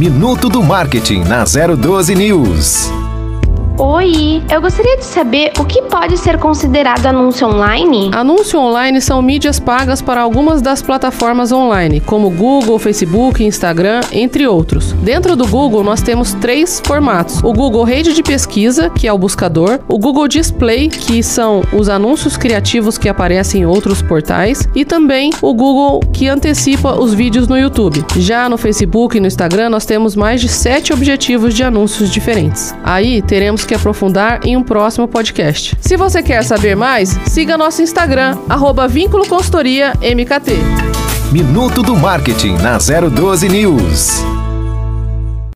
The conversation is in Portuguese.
Minuto do Marketing na 012 News. Oi, eu gostaria de saber o que pode ser considerado anúncio online? Anúncio online são mídias pagas para algumas das plataformas online, como Google, Facebook, Instagram, entre outros. Dentro do Google, nós temos três formatos: o Google Rede de Pesquisa, que é o buscador, o Google Display, que são os anúncios criativos que aparecem em outros portais, e também o Google que antecipa os vídeos no YouTube. Já no Facebook e no Instagram, nós temos mais de sete objetivos de anúncios diferentes. Aí teremos que aprofundar em um próximo podcast. Se você quer saber mais, siga nosso Instagram, arroba Vínculo Consultoria MKT. Minuto do Marketing na 012 News.